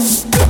Thank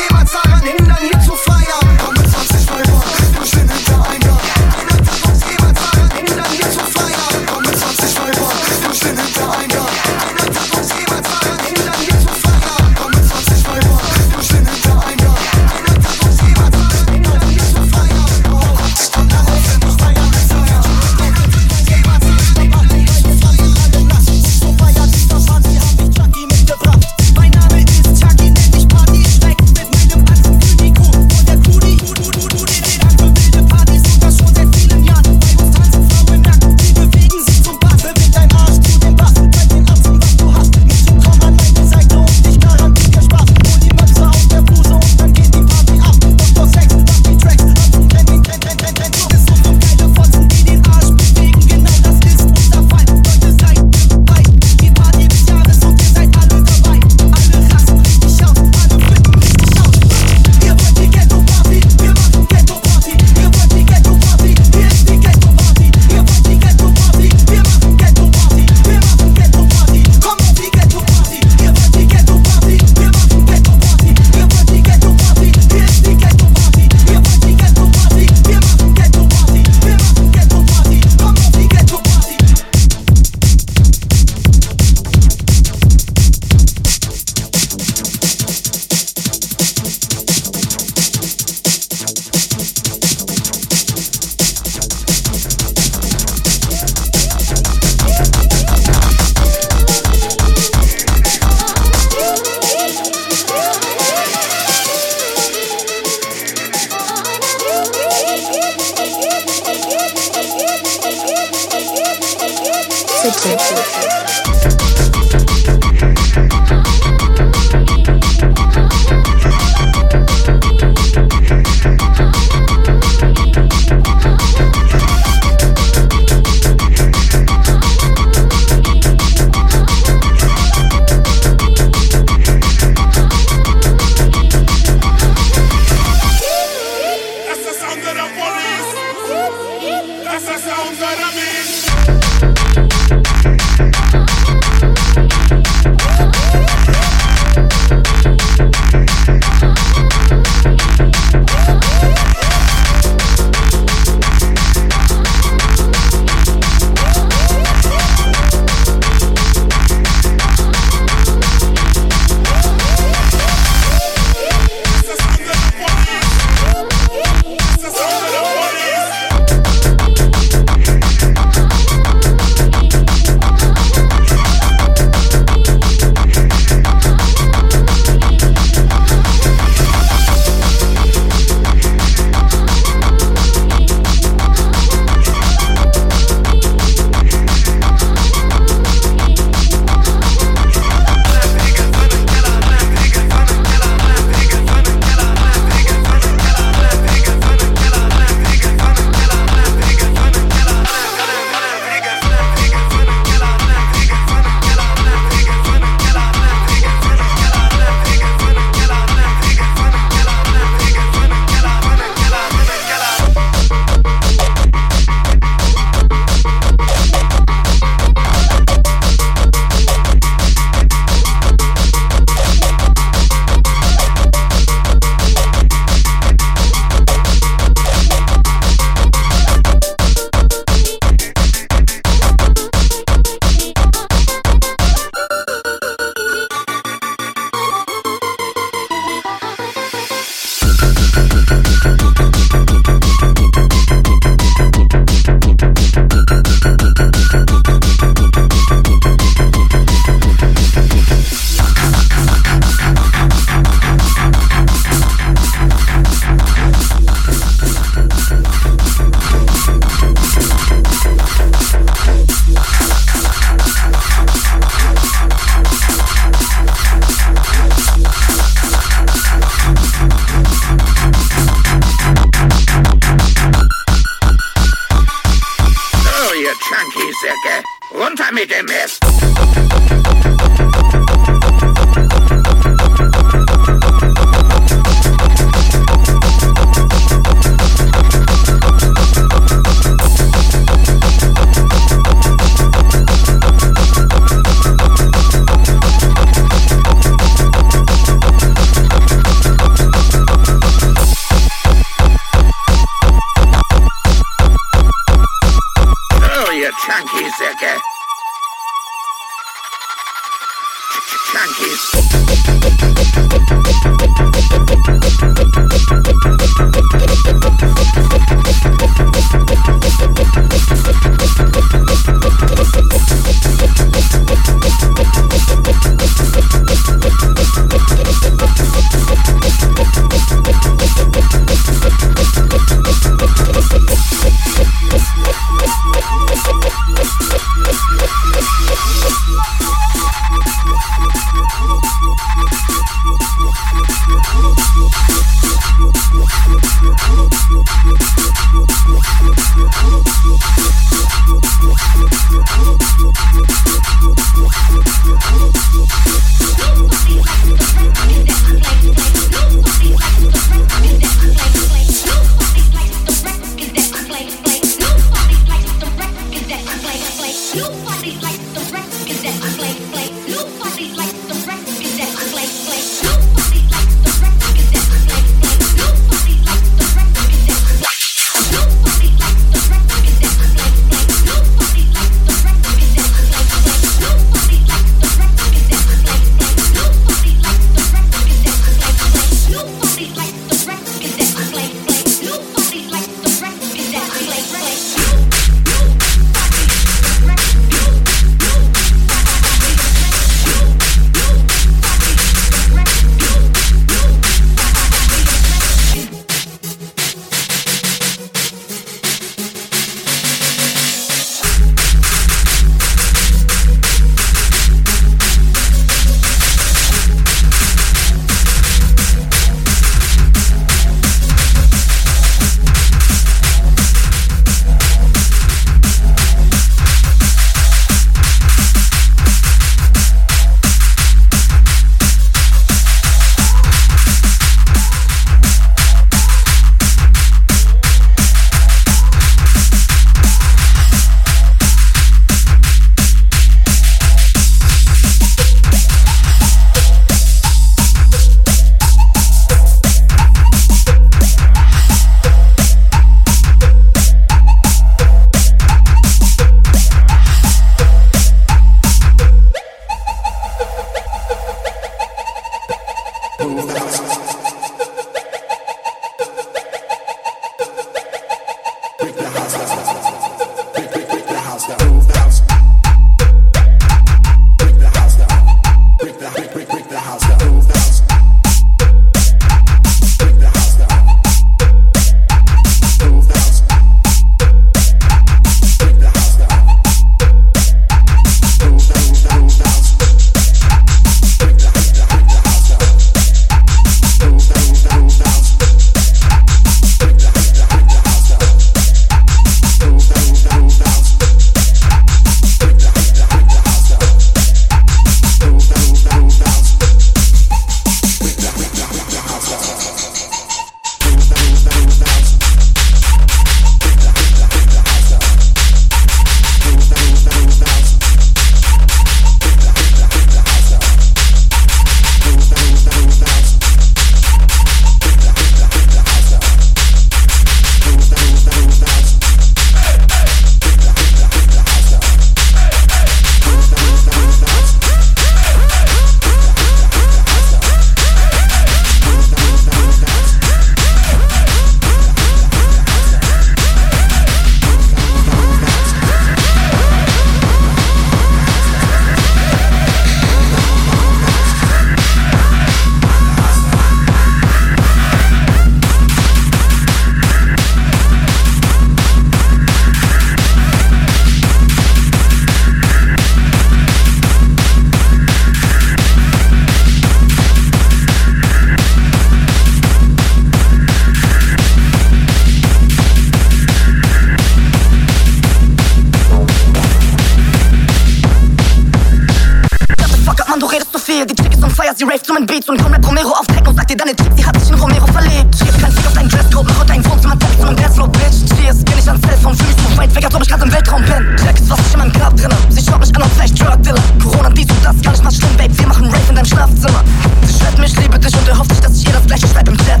Cheers, geh nicht ans Telefon, fühl mich so weit weg, als ob ich grad im Weltraum bin. Check was ich in meinem Grab drinne. Sie schaut mich an und vielleicht Drug Dealer. Corona, dies und das, gar nicht mal schlimm, Babe. Wir machen Rave in deinem Schlafzimmer. Sie schreibt mich, liebe dich und erhofft sich, dass ich ihr das gleiche schreibe im Chat.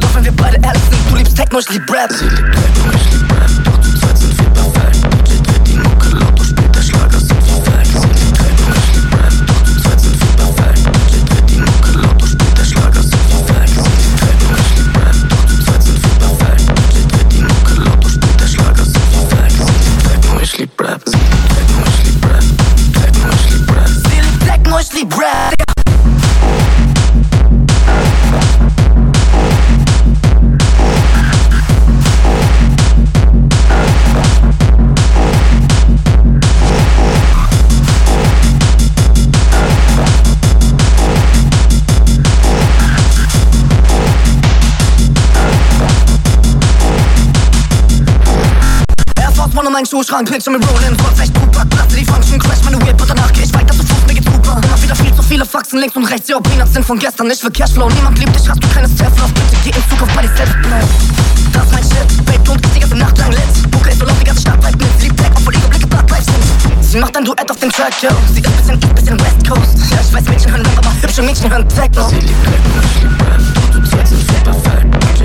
Doch wenn wir beide ehrlich sind, du liebst Techno, ich lieb Rap. Sie liebt Techno, ich lieb Rap, mein Schuhschrank, Picture mit Rollin, Force echt Tupac, Platte die Function, Crash meine Whip und danach geh ich weiter zu Fuß, mir geht's super. Immer wieder viel zu viele Faxen links und rechts, ja, Peanuts sind von gestern, nicht für Cashflow. Niemand liebt dich, hast du keines Teslas, bitte geh in Zukunft bei dir selbst bleiben. Das ist mein Shit, Babe, du und ich die ganze Nacht lang lit. Buke ist so laut, die ganze Stadt bleibt mit, sie Black, obwohl ihre Blicke Lives sind. Sie macht ein Duett auf dem Track, yo, sie ist bisschen East, bisschen West Coast. Ja, ich weiß, Mädchen hören Rap, aber hübsche Mädchen hören Techno. Sie liebt Techno, ich lieb Rap, doch zu zweit sind wir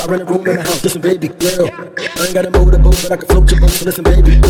I rent a room in the house. Listen, baby girl. I ain't got a motor boat, but I can float your boat. Listen, baby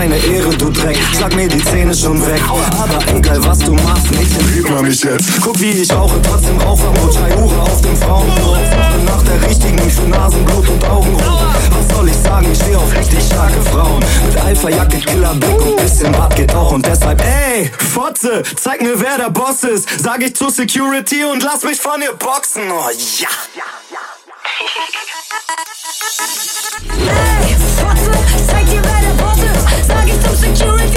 meine Ehre, du Dreck. Schlag mir die Zähne schon weg. Aber egal, was du machst, nicht lieb man mich jetzt. Guck, wie ich rauche, trotzdem Rauchermut. Drei Hure auf dem Frauenblut. Nach der richtigen für Nasenblut und Augenrot. Was soll ich sagen? Ich steh auf richtig starke Frauen. Mit Alpha-Jacke, Killerblick und bisschen Bart geht auch. Und deshalb, ey, Fotze, zeig mir, wer der Boss ist. Sag ich zu Security und lass mich von ihr boxen. Oh ja. Hey, Fotze, Sag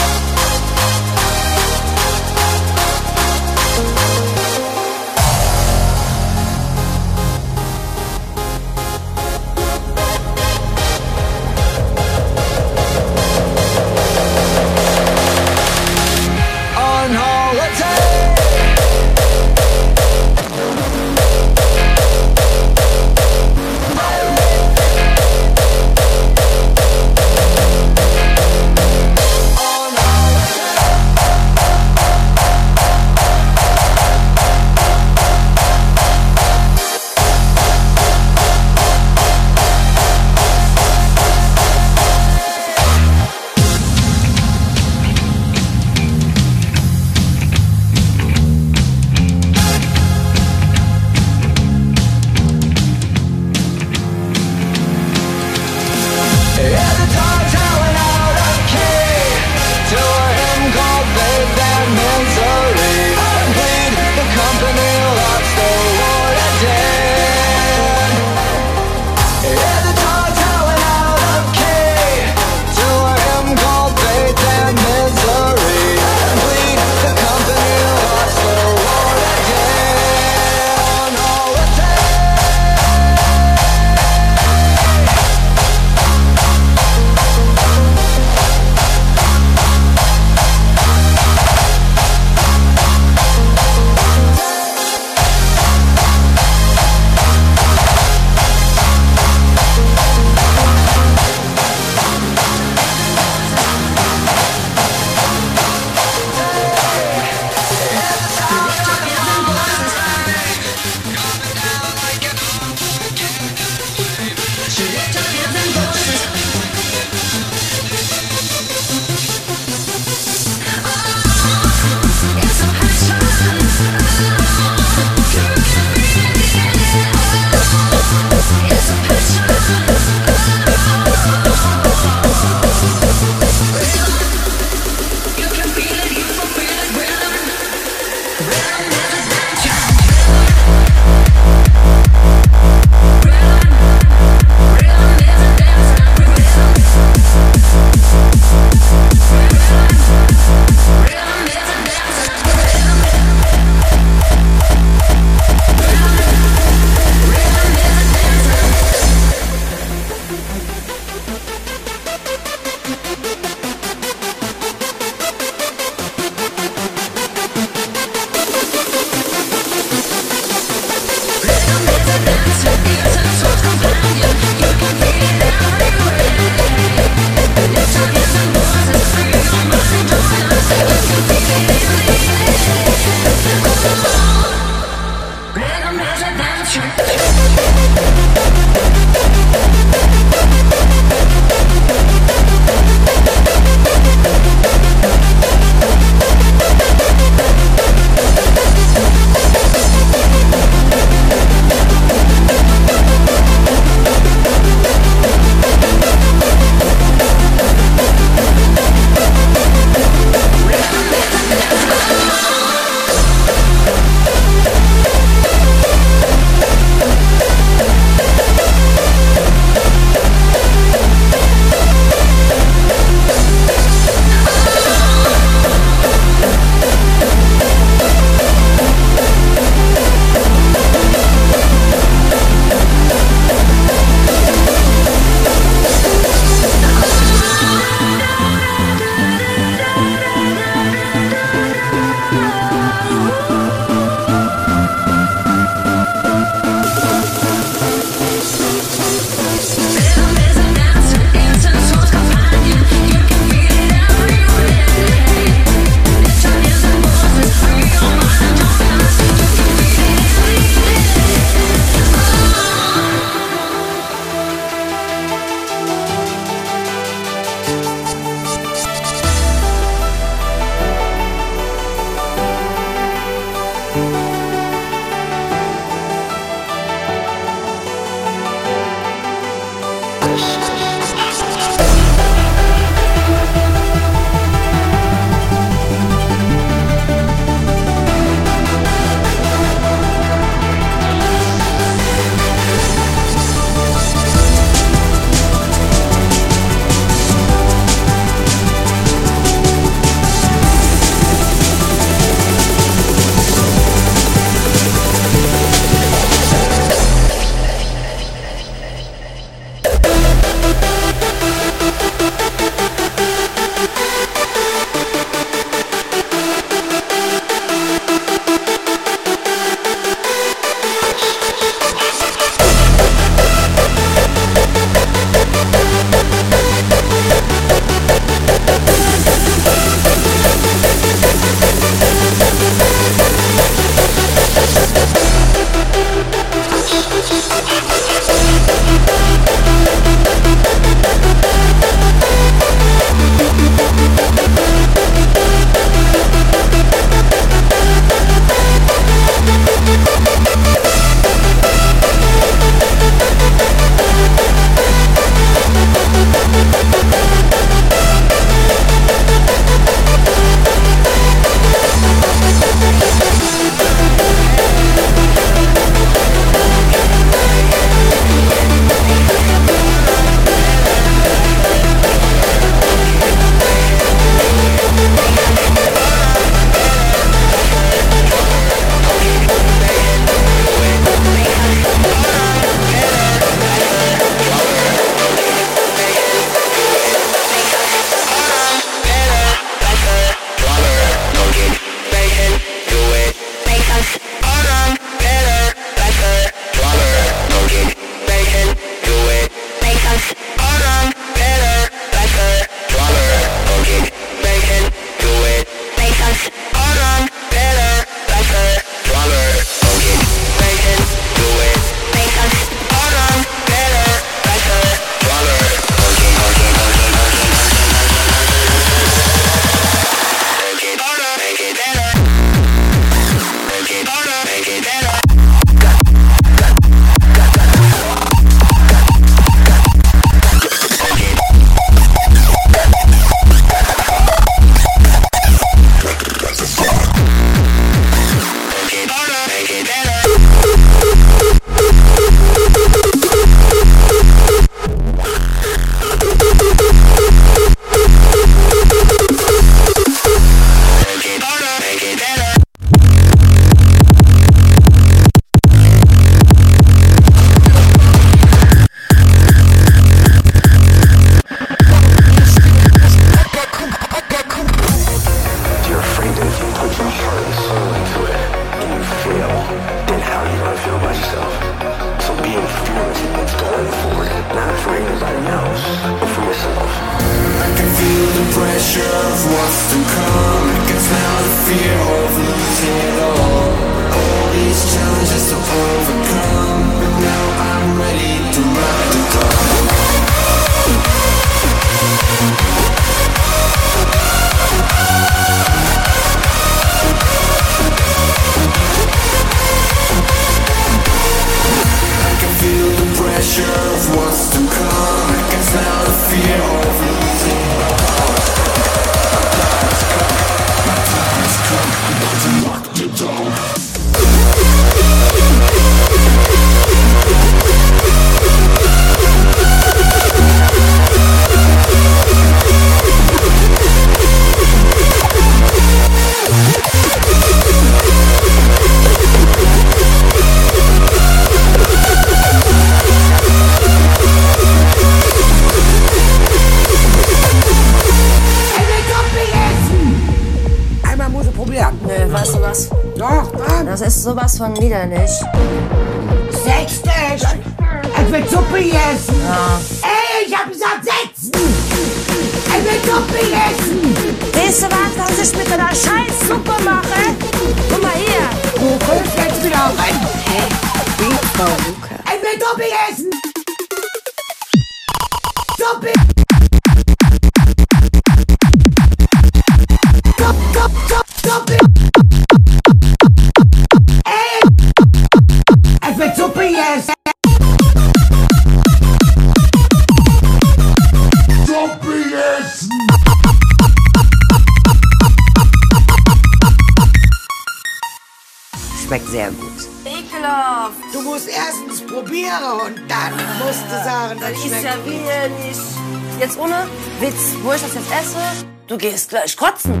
muss gleich kotzen.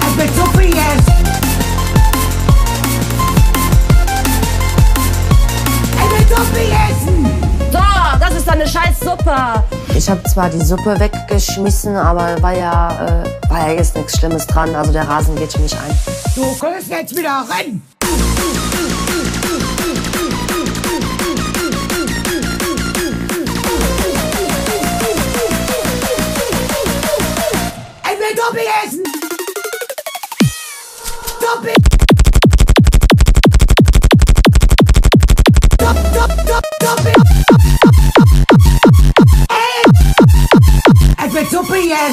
Ich bin so viel jetzt. So, das ist eine scheiß Suppe. Ich habe zwar die Suppe weggeschmissen, aber war ja, äh, war ja jetzt nichts Schlimmes dran. Also der Rasen geht schon nicht ein. Du kommst jetzt wieder rein.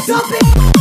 stop it.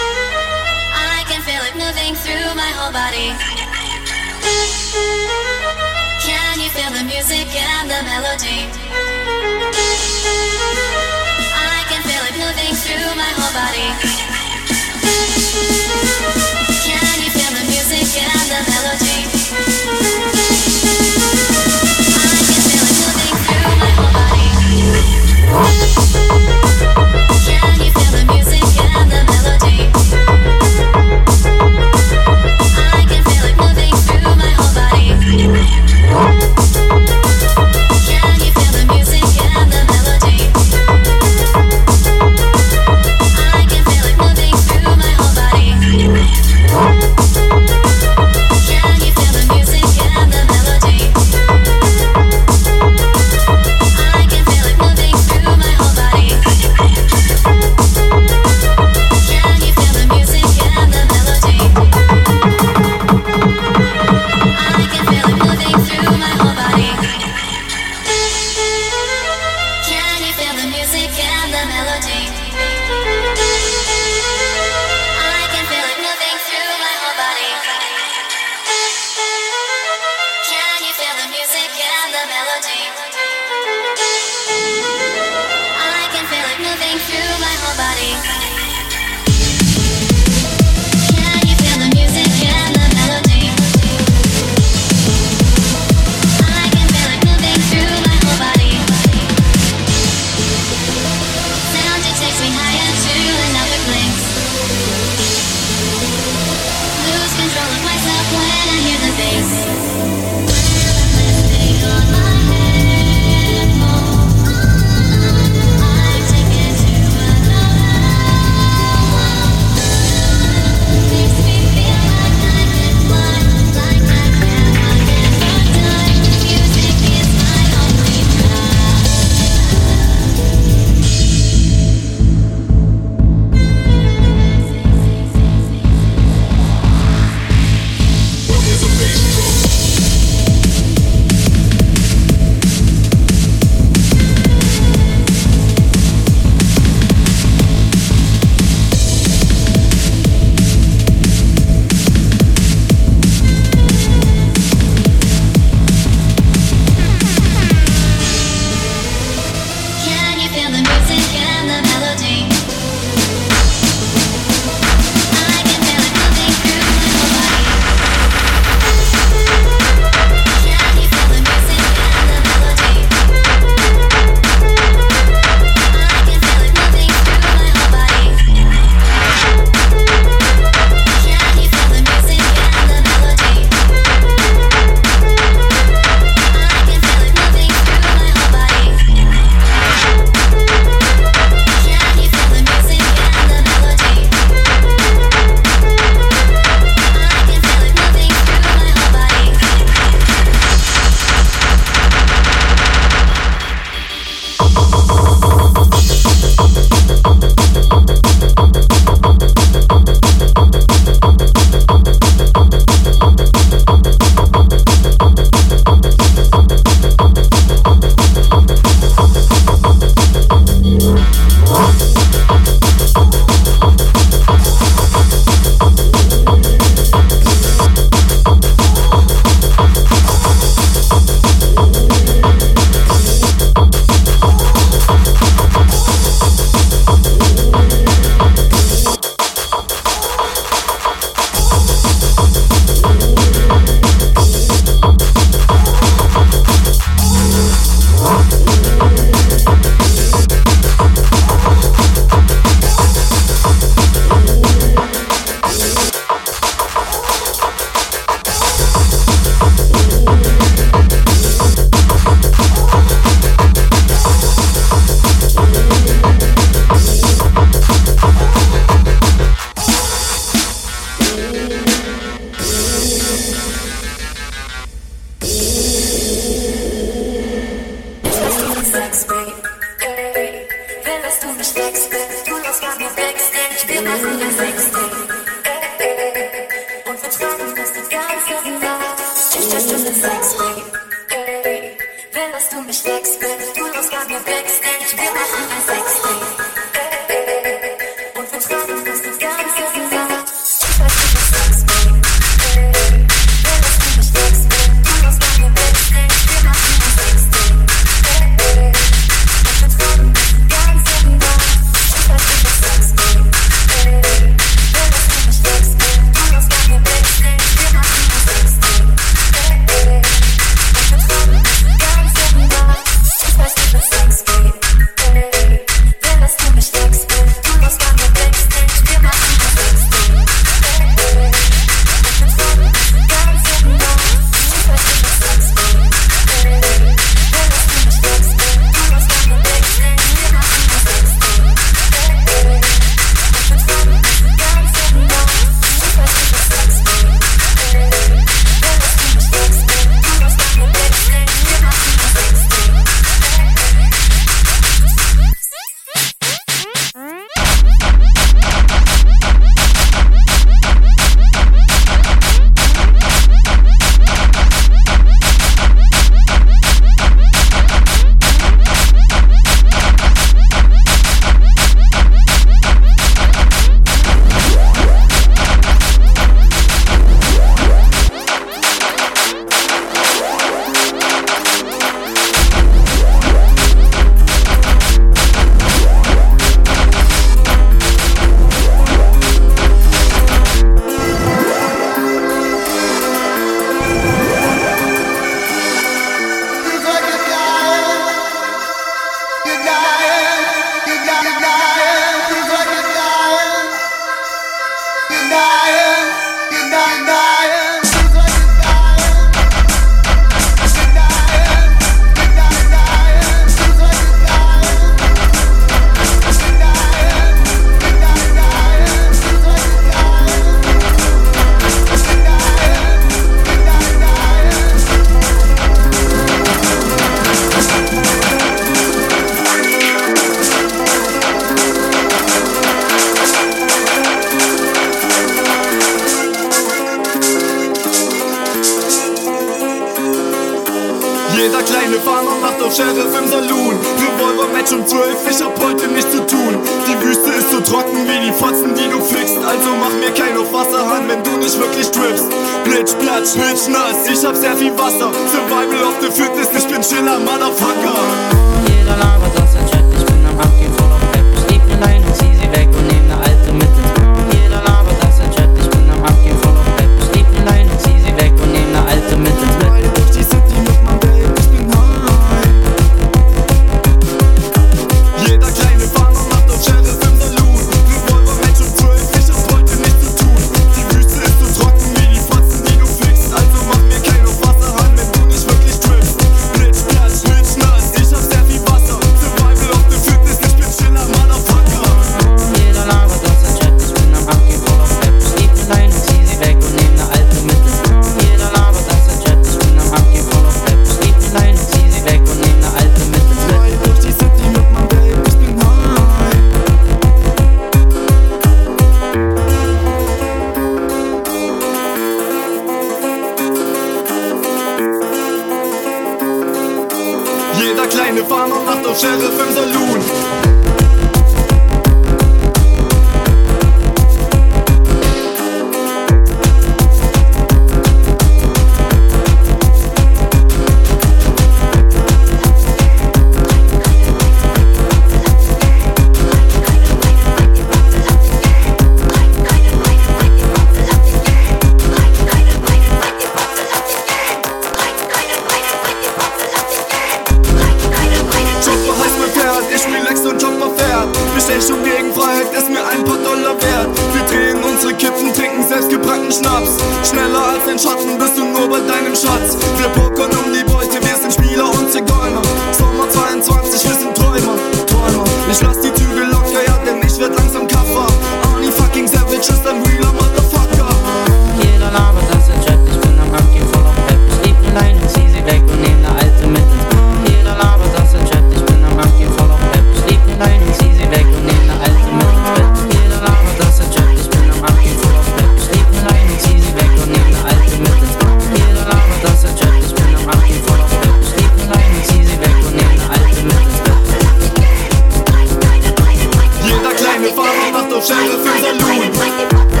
Farmer macht auf Sheriff im Saloon.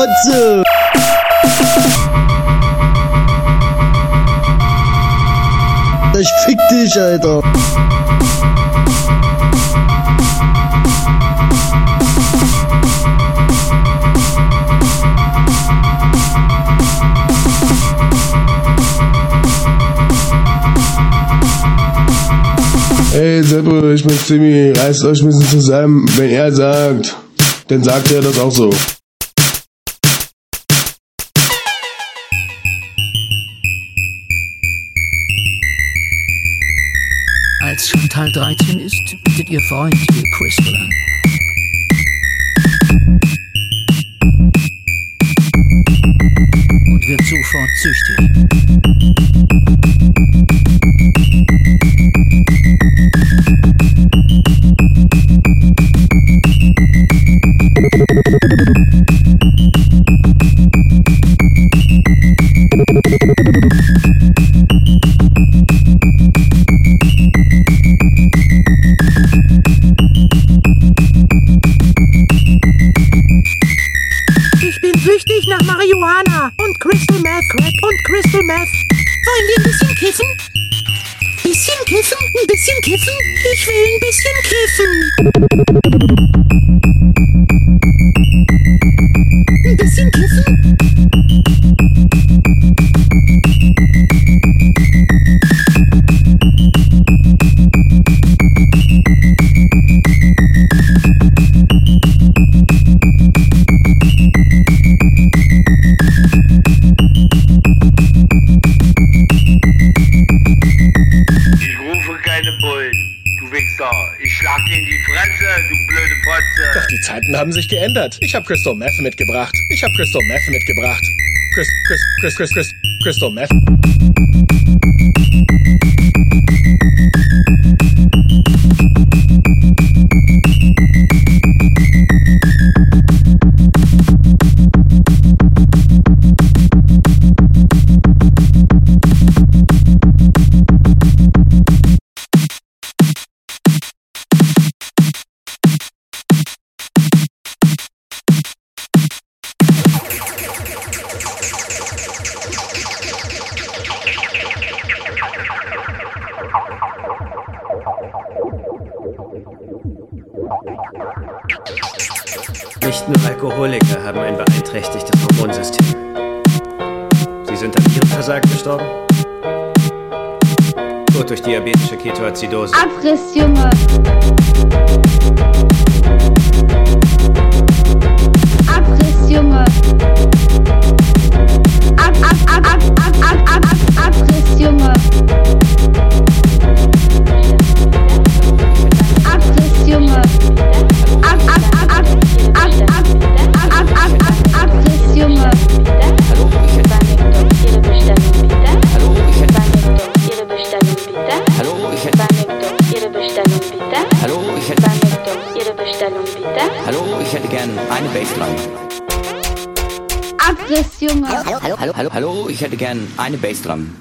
Fotze. Ich fick dich, Alter. Ey, Seppe, ich bin Timmy, reißt euch ein bisschen zusammen. Wenn er sagt, dann sagt er das auch so. Chantal 13 ist, bietet ihr Freund ihr Crystal an. Und wird sofort süchtig. Geändert. Ich habe Crystal Meth mitgebracht. Ich habe Crystal Meth mitgebracht. Chris, Chris, Chris, Chris, Chris, Crystal Meth. Nur Alkoholiker haben ein beeinträchtigtes Hormonsystem. Sie sind an Nierenversagen gestorben? Tod durch diabetische Ketoazidose. Abriss, Junge. Abriss, Junge. Ab, ab, ab, ab, ab, ab, ab, Abriss, Junge. Bassline. Abriss, Junge. Hallo, hallo, hallo, hallo, ich hätte gern eine Bassdrum.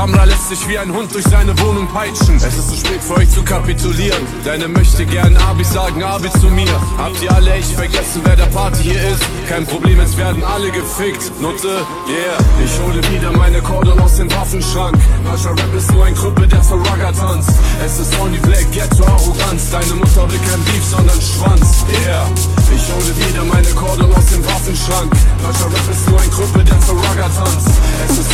Samra lässt sich wie ein Hund durch seine Wohnung peitschen. Es ist zu spät für euch zu kapitulieren. Deine möchte gern Abi sagen, Abi zu mir. Habt ihr alle echt vergessen, wer der Party hier ist? Kein Problem, es werden alle gefickt. Nutte, yeah. Ich hole wieder meine Kordel aus dem Waffenschrank. Pascha Rap ist nur ein Gruppe, der für Rugger tanzt. Es ist Only Black, Ghetto Arroganz. Deine Mutter will kein Beef, sondern Schwanz, yeah. Ich hole wieder meine Kordel aus dem Waffenschrank. Pascha Rap ist nur ein Gruppe, der für Rugger tanzt. Es ist